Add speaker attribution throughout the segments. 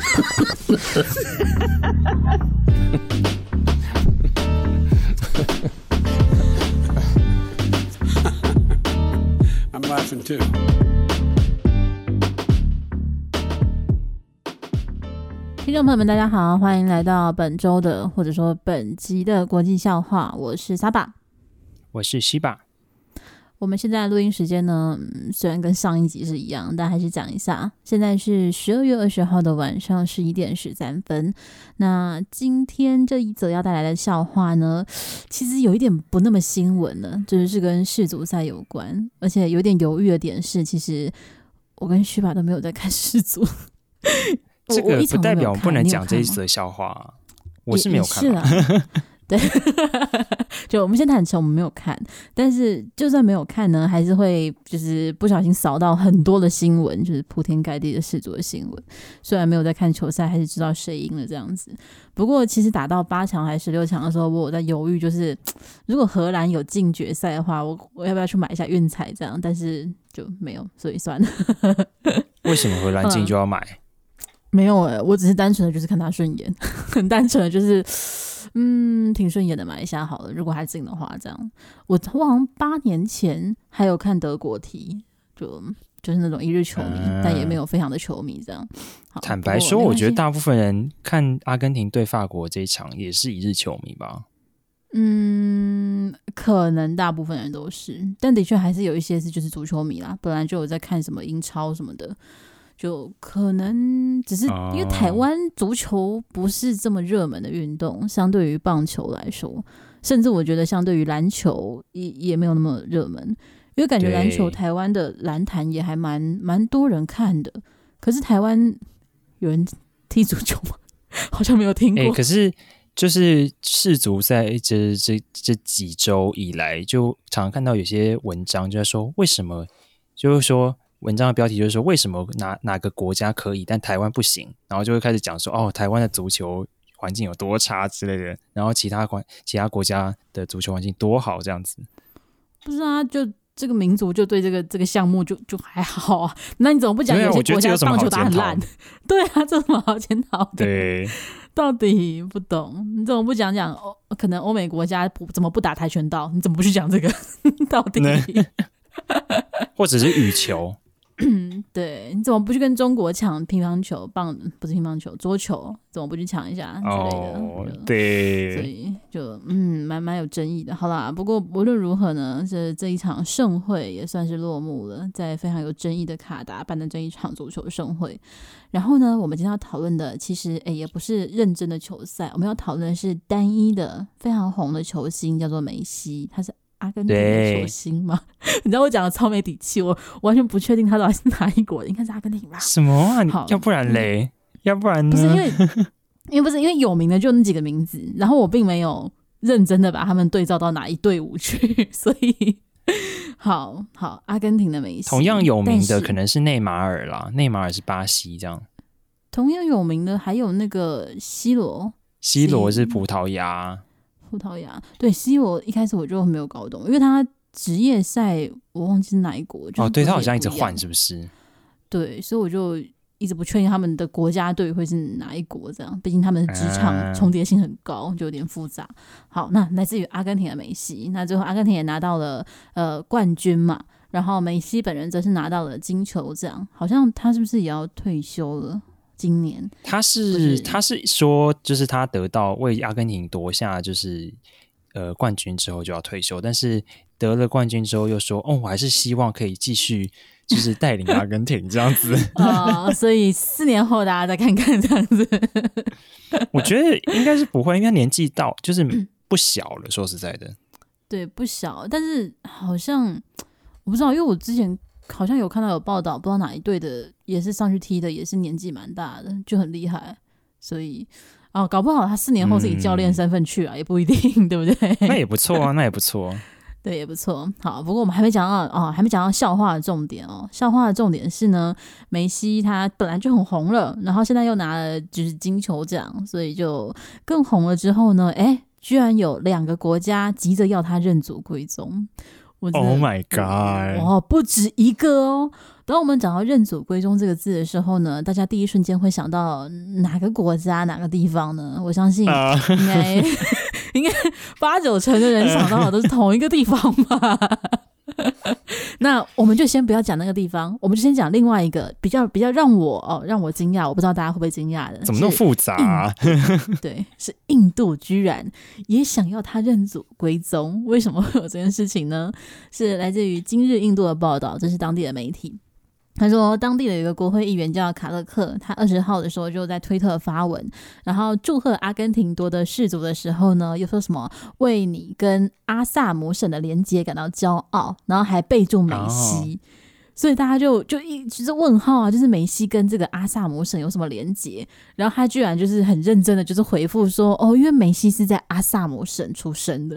Speaker 1: I'm laughing too.
Speaker 2: 听众朋友们，大家好，欢迎来到本周的或者说本集的国际笑话。我是沙巴，
Speaker 3: 我是西巴。
Speaker 2: 我们现在录音时间呢，虽然跟上一集是一样，但还是讲一下。现在是十二月二十号的晚上十一点十三分。那今天这一则要带来的笑话呢，其实有一点不那么新闻了，就是是跟世足赛有关，而且有点犹豫的点是，其实我跟旭爸都没有在看世足。
Speaker 3: 这个不代表不能讲这一则笑话，我是没有看。
Speaker 2: 对，就我们先坦诚，我们没有看，但是就算没有看呢，还是会就是不小心扫到很多的新闻，就是铺天盖地的世足的新闻。虽然没有在看球赛，还是知道谁赢了这样子。不过其实打到八强还是十六强的时候，我有在犹豫，就是 如果荷兰有进决赛的话，我我要不要去买一下运彩这样？但是就没有，所以算了。
Speaker 3: 为什么荷兰进就要买？
Speaker 2: 嗯、没有哎、欸，我只是单纯的就是看他顺眼，很 单纯的就是。嗯，挺顺眼的，买一下好了。如果还进的话，这样我我好像八年前还有看德国踢，就就是那种一日球迷，嗯、但也没有非常的球迷这样。
Speaker 3: 坦白说，我觉得大部分人看阿根廷对法国这一场也是一日球迷吧。
Speaker 2: 嗯，可能大部分人都是，但的确还是有一些是就是足球迷啦，本来就有在看什么英超什么的。就可能只是因为台湾足球不是这么热门的运动，相对于棒球来说，甚至我觉得相对于篮球也也没有那么热门。因为感觉篮球台湾的篮坛也还蛮蛮多人看的，可是台湾有人踢足球吗？好像没有听过。
Speaker 3: 欸，可是就是世足赛这这这几周以来，就常常看到有些文章就在说，为什么就是说。文章的标题就是说，为什么哪哪个国家可以，但台湾不行？然后就会开始讲说，哦，台湾的足球环境有多差之类的，然后其他国其他国家的足球环境多好这样子。
Speaker 2: 不是啊，就这个民族就对这个这个项目就就还好啊。那你怎么不讲有些国家棒球打很烂？对啊，这什么好检讨的？
Speaker 3: 对，
Speaker 2: 到底不懂？你怎么不讲讲欧？可能欧美国家不怎么不打跆拳道？你怎么不去讲这个？到底？
Speaker 3: 或者是羽球？
Speaker 2: 嗯，对，你怎么不去跟中国抢乒乓球？棒不是乒乓球，桌球怎么不去抢一下之类的？
Speaker 3: 哦、对，
Speaker 2: 所以就嗯，蛮蛮有争议的。好啦，不过无论如何呢，这这一场盛会也算是落幕了，在非常有争议的卡达办的这一场足球盛会。然后呢，我们今天要讨论的其实诶也不是认真的球赛，我们要讨论的是单一的非常红的球星，叫做梅西，他是。阿根廷的球星吗？你知道我讲的超没底气，我完全不确定他到底是哪一国的，应该是阿根廷吧？
Speaker 3: 什么啊？好要不然嘞？嗯、要不然呢？
Speaker 2: 不是因为，因为不是因为有名的就那几个名字，然后我并没有认真的把他们对照到哪一队伍去，所以好好阿根廷的梅西，
Speaker 3: 同样有名的可能是内马尔啦，内马尔是巴西这样。
Speaker 2: 同样有名的还有那个 C 罗
Speaker 3: ，C 罗是葡萄牙。
Speaker 2: 葡萄牙对 C 罗一开始我就没有搞懂，因为他职业赛我忘记是哪一国
Speaker 3: 哦，对他好像一直换是不是？
Speaker 2: 对，所以我就一直不确定他们的国家队会是哪一国，这样，毕竟他们的职场重叠性很高，就有点复杂。好，那来自于阿根廷的梅西，那最后阿根廷也拿到了呃冠军嘛，然后梅西本人则是拿到了金球奖，好像他是不是也要退休了？今年
Speaker 3: 他是他是说，就是他得到为阿根廷夺下就是呃冠军之后就要退休，但是得了冠军之后又说，哦，我还是希望可以继续就是带领阿根廷这样子
Speaker 2: 啊、哦，所以四年后大家再看看这样子。
Speaker 3: 我觉得应该是不会，应该年纪到就是不小了。说实在的，
Speaker 2: 对，不小，但是好像我不知道，因为我之前。好像有看到有报道，不知道哪一队的也是上去踢的，也是年纪蛮大的，就很厉害。所以哦，搞不好他四年后是以教练身份去啊，也不一定，对不对？
Speaker 3: 那也不错啊，那也不错。
Speaker 2: 对，也不错。好，不过我们还没讲到哦，还没讲到笑话的重点哦。笑话的重点是呢，梅西他本来就很红了，然后现在又拿了就是金球奖，所以就更红了。之后呢，哎，居然有两个国家急着要他认祖归宗。
Speaker 3: Oh my god！
Speaker 2: 哦，不止一个哦，当我们讲到认祖归宗这个字的时候呢，大家第一瞬间会想到哪个国家、哪个地方呢？我相信应该 应该八九成的人想到的都是同一个地方吧。那我们就先不要讲那个地方，我们就先讲另外一个比较比较让我哦让我惊讶，我不知道大家会不会惊讶的，
Speaker 3: 怎么那么复杂啊？
Speaker 2: 对，是印度居然也想要他认祖归宗，为什么会有这件事情呢？是来自于今日印度的报道，这是当地的媒体。他说，当地的一个国会议员叫卡勒克，他二十号的时候就在推特发文，然后祝贺阿根廷夺得世足的时候呢，又说什么为你跟阿萨姆省的连接感到骄傲，然后还备注梅西。所以大家就就一直问号啊，就是梅西跟这个阿萨姆省有什么连结？然后他居然就是很认真的，就是回复说，哦，因为梅西是在阿萨姆省出生的。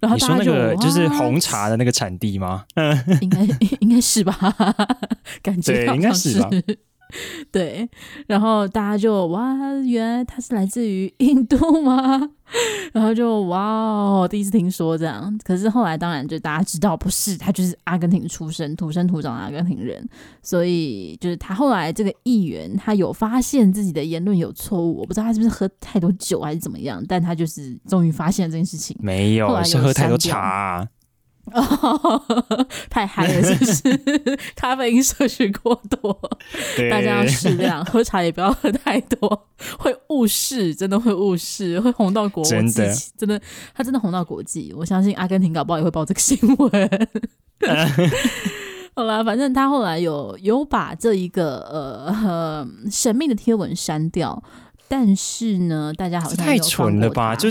Speaker 2: 然后大家就
Speaker 3: 你说那个就是红茶的那个产地吗？
Speaker 2: 应该应该是吧？感觉
Speaker 3: 应该是吧。
Speaker 2: 对，然后大家就哇，原来他是来自于 印度吗？然后就哇哦，第一次听说这样。可是后来当然就大家知道不是，他就是阿根廷出生、土生土长的阿根廷人。所以就是他后来这个议员，他有发现自己的言论有错误，我不知道他是不是喝太多酒还是怎么样，但他就是终于发现了这件事情。
Speaker 3: 没有，有是喝太多茶啊。
Speaker 2: 哦，太嗨了，是不是？咖啡因摄取过多，大家要适量，喝茶也不要喝太多，会误事，真的会误事，会红到国际，真的，真的，他真的红到国际。我相信阿根廷搞不好也会报这个新闻。好啦，反正他后来有有把这一个呃神秘的贴文删掉，但是呢，大家好像
Speaker 3: 太蠢了吧？就。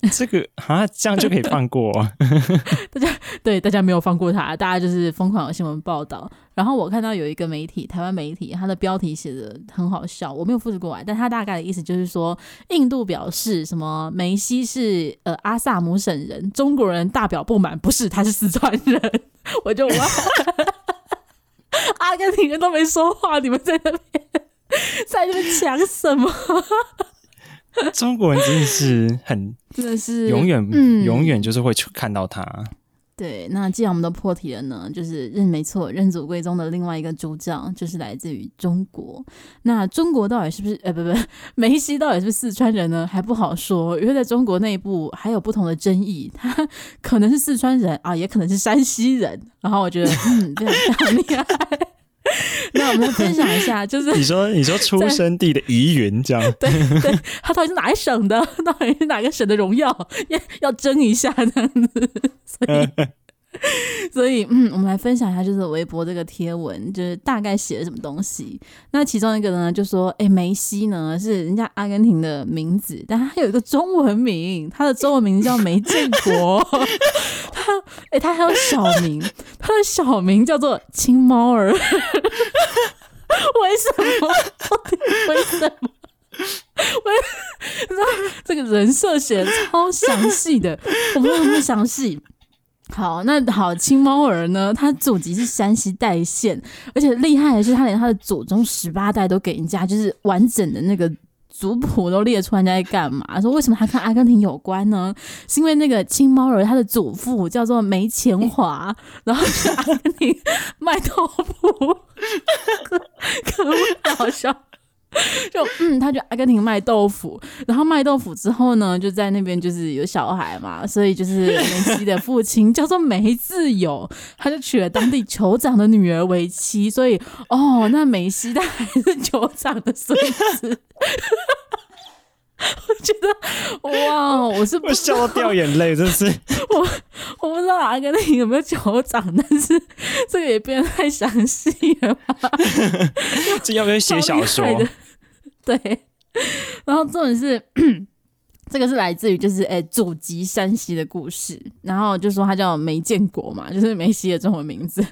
Speaker 3: 这个啊，这样就可以放过？
Speaker 2: 大家对大家没有放过他，大家就是疯狂的新闻报道。然后我看到有一个媒体，台湾媒体，他的标题写的很好笑，我没有复制过来，但他大概的意思就是说，印度表示什么梅西是呃阿萨姆省人，中国人大表不满，不是，他是四川人。我就哇，阿根廷人都没说话，你们在那边在那边讲什么？
Speaker 3: 中国人真的是很，
Speaker 2: 真的是
Speaker 3: 永远、
Speaker 2: 嗯、
Speaker 3: 永远就是会看到他。
Speaker 2: 对，那既然我们都破题了呢，就是认没错，认祖归宗的另外一个主角就是来自于中国。那中国到底是不是？呃，不不，梅西到底是不是四川人呢？还不好说，因为在中国内部还有不同的争议。他可能是四川人啊，也可能是山西人。然后我觉得，嗯，非常厉害。那我们分享一下，就是
Speaker 3: 你说你说出生地的疑云这样，
Speaker 2: 对对，他到底是哪一省的？到底是哪个省的荣耀？要要争一下这样子，所以。所以，嗯，我们来分享一下，就是微博这个贴文，就是大概写了什么东西。那其中一个呢，就说，哎、梅西呢是人家阿根廷的名字，但他有一个中文名，他的中文名叫梅建国。他，哎、他还有小名，他的小名叫做青猫儿。为什么？为什么？为，你知道这个人设写的超详细的，我们有没有详细？好，那好，青猫儿呢？他祖籍是山西代县，而且厉害的是，他连他的祖宗十八代都给人家，就是完整的那个族谱都列出来，在干嘛？说为什么他跟阿根廷有关呢？是因为那个青猫儿他的祖父叫做梅前华，然后去阿根廷卖豆腐，可 可不好笑。就嗯，他就阿根廷卖豆腐，然后卖豆腐之后呢，就在那边就是有小孩嘛，所以就是梅西的父亲叫做梅自由，他就娶了当地酋长的女儿为妻，所以哦，那梅西他还是酋长的孙子。我觉得哇，我是不
Speaker 3: 笑到掉眼泪，真是
Speaker 2: 我我不知道阿根廷有没有酋长，但是这个也变得太详细了吧？
Speaker 3: 这要不要写小说？
Speaker 2: 对，然后重点是。这个是来自于就是诶祖籍山西的故事，然后就说他叫梅建国嘛，就是梅西的中文名字。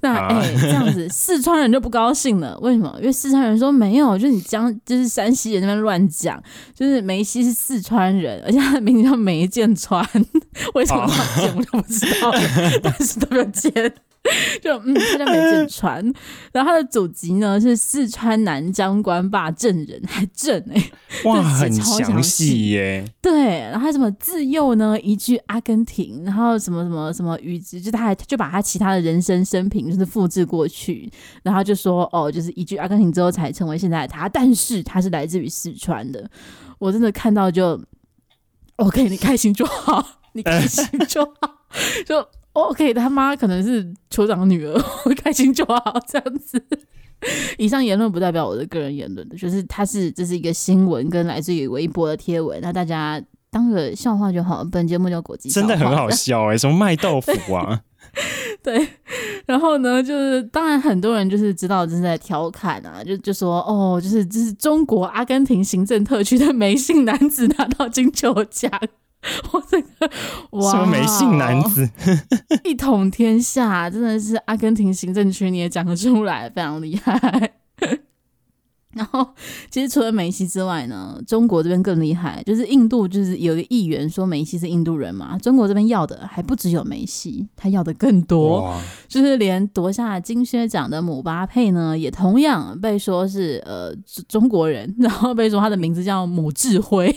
Speaker 2: 那哎、啊、这样子四川人就不高兴了，为什么？因为四川人说没有，就是你将就是山西人那边乱讲，就是梅西是四川人，而且他的名字叫梅建川，为什么我就不知道了，但是都有建。就嗯，他叫梅建川，然后他的祖籍呢是四川南江官坝镇人，还镇哎、欸，
Speaker 3: 哇，很详细耶。
Speaker 2: 对，然后他什么自幼呢移居阿根廷，然后什么什么什么语子，就他还就把他其他的人生生平就是复制过去，然后就说哦，就是移居阿根廷之后才成为现在的他，但是他是来自于四川的。我真的看到就 OK，你开心就好，你开心就好，就。OK，他妈可能是酋长的女儿，我开心就好这样子。以上言论不代表我的个人言论的，就是它是这是一个新闻，跟来自于微博的贴文，那大家当个笑话就好。本节目叫国际，
Speaker 3: 真的很好笑哎、欸，什么卖豆腐啊？
Speaker 2: 对，然后呢，就是当然很多人就是知道这是在调侃啊，就就说哦，就是这是中国阿根廷行政特区的 梅姓男子拿到金球奖。我这个哇，什么没姓男子一统天下，真的是阿根廷行政区你也讲得出来，非常厉害。然后，其实除了梅西之外呢，中国这边更厉害，就是印度，就是有一个议员说梅西是印度人嘛，中国这边要的还不只有梅西，他要的更多，就是连夺下金靴奖的姆巴佩呢，也同样被说是呃中国人，然后被说他的名字叫姆智辉，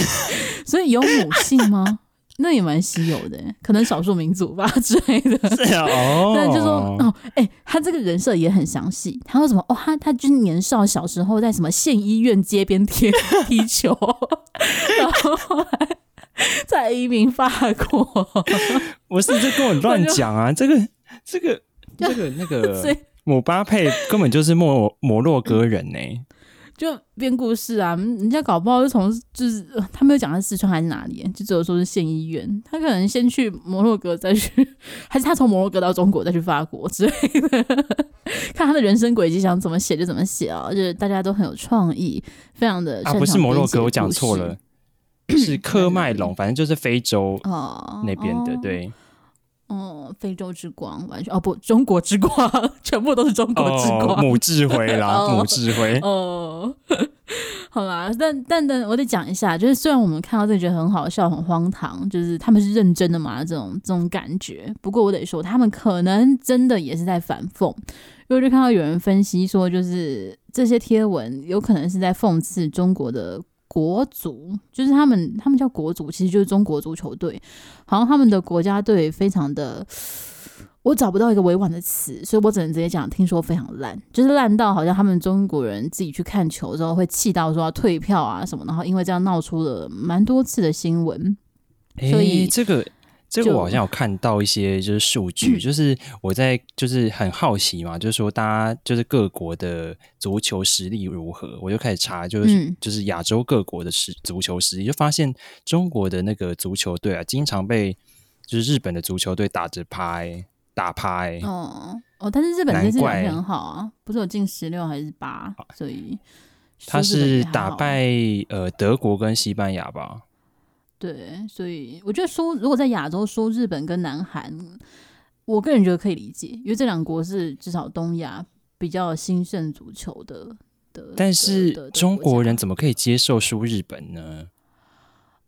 Speaker 2: 所以有母姓吗？那也蛮稀有的，可能少数民族吧之类的。是啊，哦，但就说哦，哎、欸，他这个人设也很详细。他说什么？哦，他他就是年少小时候在什么县医院街边踢 踢球，然后后来在移民法国。
Speaker 3: 我是这跟我乱讲啊，这个这个这个那个姆巴佩根本就是摩摩洛哥人呢、欸。
Speaker 2: 就编故事啊，人家搞不好是从就是他没有讲他四川还是哪里，就只有说是县医院。他可能先去摩洛哥，再去，还是他从摩洛哥到中国，再去法国之类的。看他的人生轨迹，想怎么写就怎么写啊！就是大家都很有创意，非常的啊，
Speaker 3: 不是摩洛哥，我讲错了，是科 麦隆，反正就是非洲
Speaker 2: 哦
Speaker 3: 那边的，对。
Speaker 2: 哦，非洲之光完全哦不，中国之光 全部都是中国之光，
Speaker 3: 母智慧啦，母智慧
Speaker 2: 哦，好啦，但但但我得讲一下，就是虽然我们看到这觉得很好笑、很荒唐，就是他们是认真的嘛，这种这种感觉。不过我得说，他们可能真的也是在反讽，因为就看到有人分析说，就是这些贴文有可能是在讽刺中国的。国足就是他们，他们叫国足，其实就是中国足球队。好像他们的国家队非常的，我找不到一个委婉的词，所以我只能直接讲，听说非常烂，就是烂到好像他们中国人自己去看球之后会气到说要退票啊什么，然后因为这样闹出了蛮多次的新闻。所以、
Speaker 3: 这个。这个我好像有看到一些就是数据，就是我在就是很好奇嘛，就是说大家就是各国的足球实力如何，我就开始查，就是就是亚洲各国的实足球实力，就发现中国的那个足球队啊，经常被就是日本的足球队打着拍打拍。
Speaker 2: 哦哦，但是日本这次表现很好啊，不是有进十六还是八，所以
Speaker 3: 他是打败呃德国跟西班牙吧。
Speaker 2: 对，所以我觉得说，如果在亚洲说日本跟南韩，我个人觉得可以理解，因为这两国是至少东亚比较兴盛足球的的。
Speaker 3: 但是中国人怎么可以接受输日本呢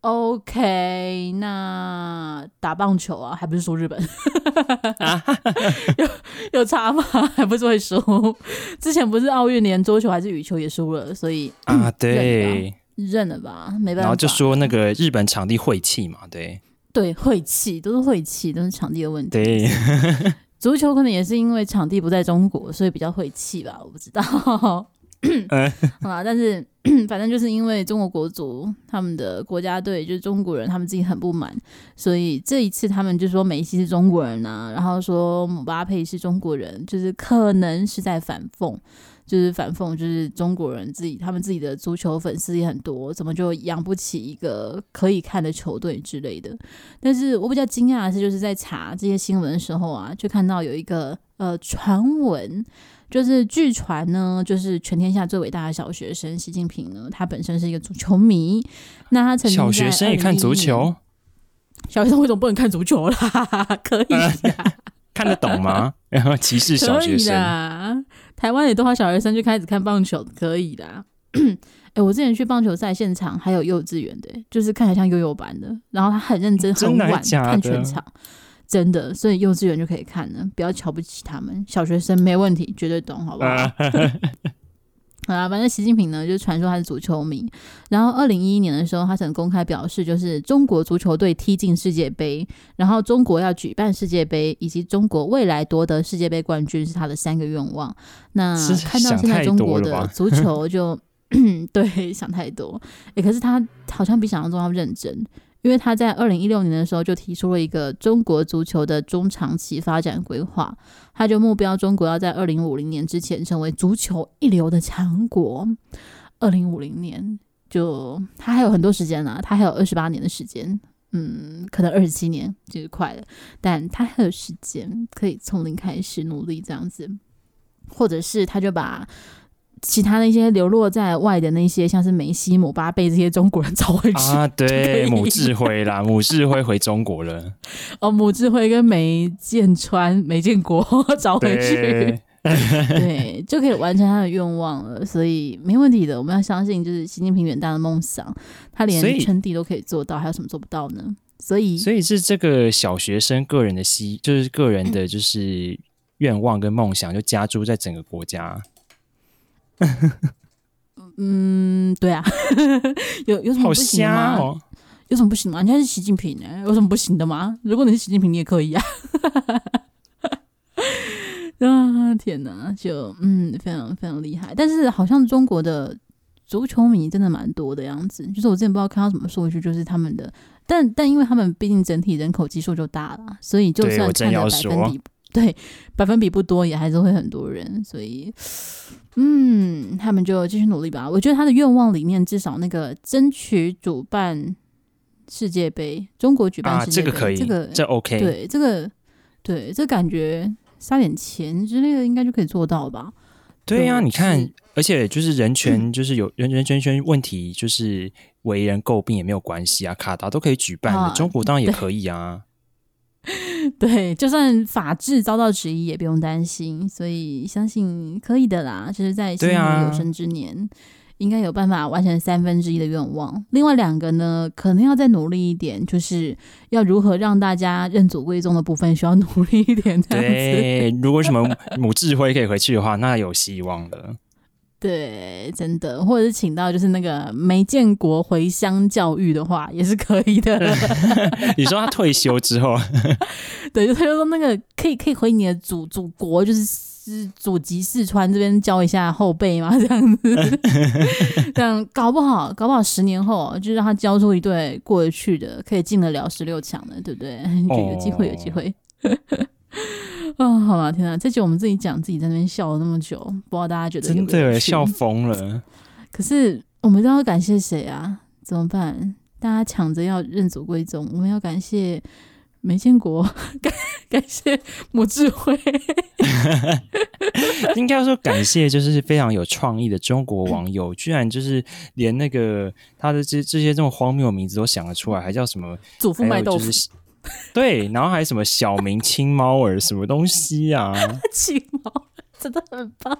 Speaker 2: ？OK，那打棒球啊，还不是输日本？有有差吗？还不是会输？之前不是奥运连桌球还是羽球也输了，所以
Speaker 3: 啊，对。
Speaker 2: 认了吧，没办法。
Speaker 3: 然后就说那个日本场地晦气嘛，对
Speaker 2: 对，晦气都是晦气，都是场地的问题。
Speaker 3: 对，
Speaker 2: 足球可能也是因为场地不在中国，所以比较晦气吧，我不知道。好啦，但是 反正就是因为中国国足他们的国家队就是中国人，他们自己很不满，所以这一次他们就说梅西是中国人啊，然后说姆巴佩是中国人，就是可能是在反讽。就是反讽，就是中国人自己，他们自己的足球粉丝也很多，怎么就养不起一个可以看的球队之类的？但是我比较惊讶的是，就是在查这些新闻的时候啊，就看到有一个呃传闻，就是据传呢，就是全天下最伟大的小学生习近平呢，他本身是一个足球迷。那他曾经
Speaker 3: 小学生也看足球？
Speaker 2: 小学生为什么不能看足球啦？可以。
Speaker 3: 看得懂吗？然后歧视小学生。
Speaker 2: 台湾也都好小学生就开始看棒球，可以的。哎、欸，我之前去棒球赛现场，还有幼稚园的，就是看起来像幼幼班的，然后他很认真，很晚看全场。真的，所以幼稚园就可以看了，不要瞧不起他们。小学生没问题，绝对懂，好不好？好啦，反正习近平呢，就是传说他是足球迷。然后二零一一年的时候，他曾公开表示，就是中国足球队踢进世界杯，然后中国要举办世界杯，以及中国未来夺得世界杯冠军是他的三个愿望。那看到现在中国的足球就，对，想太多。诶，可是他好像比想象中要认真。因为他在二零一六年的时候就提出了一个中国足球的中长期发展规划，他就目标中国要在二零五零年之前成为足球一流的强国。二零五零年就他还有很多时间呢，他还有二十八年的时间，嗯，可能二十七年就是快了，但他还有时间可以从零开始努力这样子，或者是他就把。其他那些流落在外的那些，像是梅西、姆巴佩这些中国人找回去
Speaker 3: 啊，对，母智慧啦，母智慧回中国了。
Speaker 2: 哦，母智慧跟梅建川、梅建国找回去，对，对，就可以完成他的愿望了。所以没问题的，我们要相信，就是习近平远大的梦想，他连称帝都可以做到，还有什么做不到呢？所以，
Speaker 3: 所以是这个小学生个人的希，就是个人的就是愿望跟梦想，就加诸在整个国家。
Speaker 2: 嗯，对啊，有有什么不行的吗？哦、有什么不行吗？人家是习近平呢，有什么不行的吗？如果你是习近平，你也可以啊！啊，天哪，就嗯，非常非常厉害。但是好像中国的足球迷真的蛮多的样子，就是我之前不知道看到什么数据，就是他们的，但但因为他们毕竟整体人口基数就大了，所以就算看的百分比对百分比不多，也还是会很多人，所以。嗯，他们就继续努力吧。我觉得他的愿望里面，至少那个争取主办世界杯，中国举办世界杯，啊，这个可以，这个
Speaker 3: 这 OK。
Speaker 2: 对，这个对，这感觉撒点钱之类的，应该就可以做到吧？
Speaker 3: 对呀，啊，你看，而且就是人权，就是有人人权权问题，就是为人诟病也没有关系啊。卡达都可以举办的，啊，中国当然也可以啊。
Speaker 2: 对，就算法治遭到质疑也不用担心，所以相信可以的啦。就是在新年有生之年，啊、应该有办法完成三分之一的愿望。另外两个呢，可能要再努力一点，就是要如何让大家认祖归宗的部分需要努力一点。
Speaker 3: 对，如果什么母智慧可以回去的话，那有希望了。
Speaker 2: 对，真的，或者是请到就是那个没建国回乡教育的话，也是可以的。
Speaker 3: 你说他退休之后，
Speaker 2: 对，就他就说那个可以可以回你的祖祖国，就是祖籍四川这边教一下后辈嘛，这样子，这样搞不好搞不好十年后就让他教出一队过得去的，可以进得了十六强的，对不对？就有机会，有机会。啊、哦，好了，天哪！这集我们自己讲，自己在那边笑了那么久，不知道大家觉得
Speaker 3: 真的笑疯了。
Speaker 2: 可是我们都要感谢谁啊？怎么办？大家抢着要认祖归宗，我们要感谢梅建国，感感谢母智慧，
Speaker 3: 应该要说感谢，就是非常有创意的中国网友，居然就是连那个他的这这些这么荒谬的名字都想得出来，还叫什么
Speaker 2: 祖父卖豆腐。
Speaker 3: 对，然后还有什么小明青猫儿什么东西啊？
Speaker 2: 青猫真的很棒，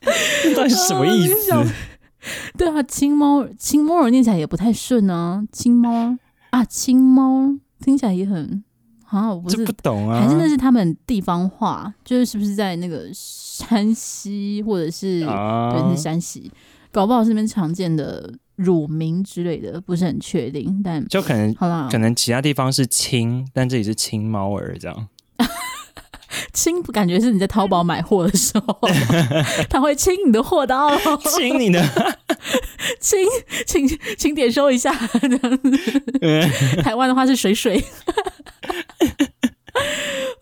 Speaker 3: 这到底是什么意思？
Speaker 2: 啊对啊，青猫青猫儿念起来也不太顺啊。青猫啊，青猫听起来也很啊，我不是
Speaker 3: 不懂啊，
Speaker 2: 还是那是他们地方话？就是是不是在那个山西或者是、啊、对，是山西，搞不好是那边常见的。乳名之类的不是很确定，但
Speaker 3: 就可能
Speaker 2: 好啦，
Speaker 3: 可能其他地方是亲，但这里是亲猫儿这样。
Speaker 2: 亲，感觉是你在淘宝买货的时候，他会亲你的货刀，
Speaker 3: 亲你的，
Speaker 2: 亲，请请点收一下。台湾的话是水水。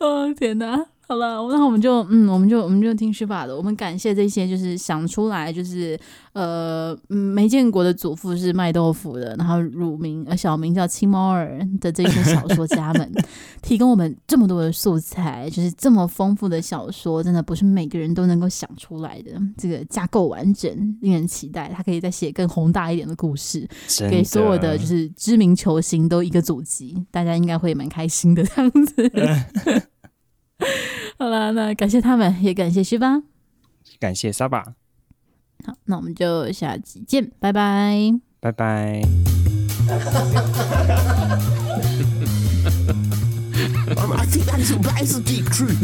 Speaker 2: 哦天哪！好了，那我们就嗯，我们就我们就听书吧的。我们感谢这些，就是想出来，就是呃，没见过的祖父是卖豆腐的，然后乳名呃小名叫青猫儿的这些小说家们，提供我们这么多的素材，就是这么丰富的小说，真的不是每个人都能够想出来的。这个架构完整，令人期待。他可以再写更宏大一点的故事，给所有的就是知名球星都一个祖籍，大家应该会蛮开心的这样子。好了，那感谢他们，也感谢旭吧，
Speaker 3: 感谢沙巴。
Speaker 2: 好，那我们就下期见，拜拜，
Speaker 3: 拜拜。
Speaker 4: think that is a rise of deep truth.